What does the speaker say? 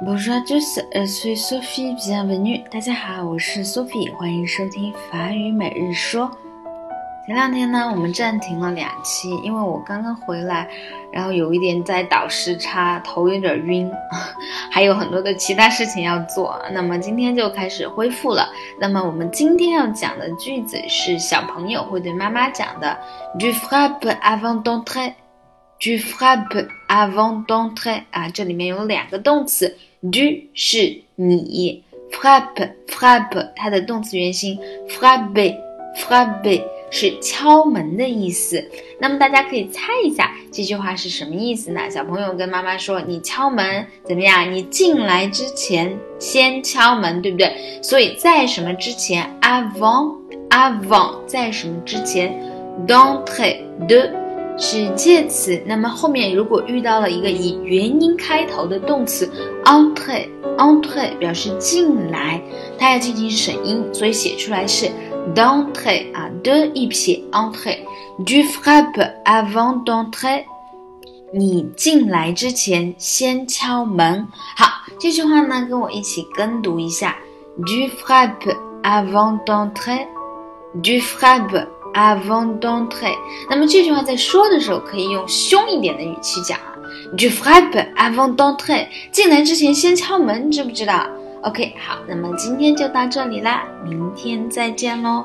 Bonjour à tous, je suis Sophie, bienvenue. 大家好，我是 Sophie，欢迎收听法语每日说。前两天呢，我们暂停了两期，因为我刚刚回来，然后有一点在倒时差，头有点晕，还有很多的其他事情要做。那么今天就开始恢复了。那么我们今天要讲的句子是小朋友会对妈妈讲的：“Tu frappes avant d'entrer。”“Tu frappe avant d'entrer。”啊，这里面有两个动词，du 是你，“frappe frappe” 它的动词原形，“frappe frappe”。是敲门的意思。那么大家可以猜一下这句话是什么意思呢？小朋友跟妈妈说：“你敲门怎么样？你进来之前先敲门，对不对？”所以在什么之前？avant，avant，在什么之前？d'entrer de 是介词。那么后面如果遇到了一个以元音开头的动词，entrer，entrer 表示进来，它要进行省音，所以写出来是。d e n t r e 啊，de 一撇 e n t r e d u frappe avant d e n t r e 你进来之前先敲门。好，这句话呢，跟我一起跟读一下，Du frappe avant d e n t r e d u frappe avant d'entrer。那么这句话在说的时候，可以用凶一点的语气讲啊 Je frappe avant d'entrer，进来之前先敲门，知不知道？OK，好，那么今天就到这里啦，明天再见喽。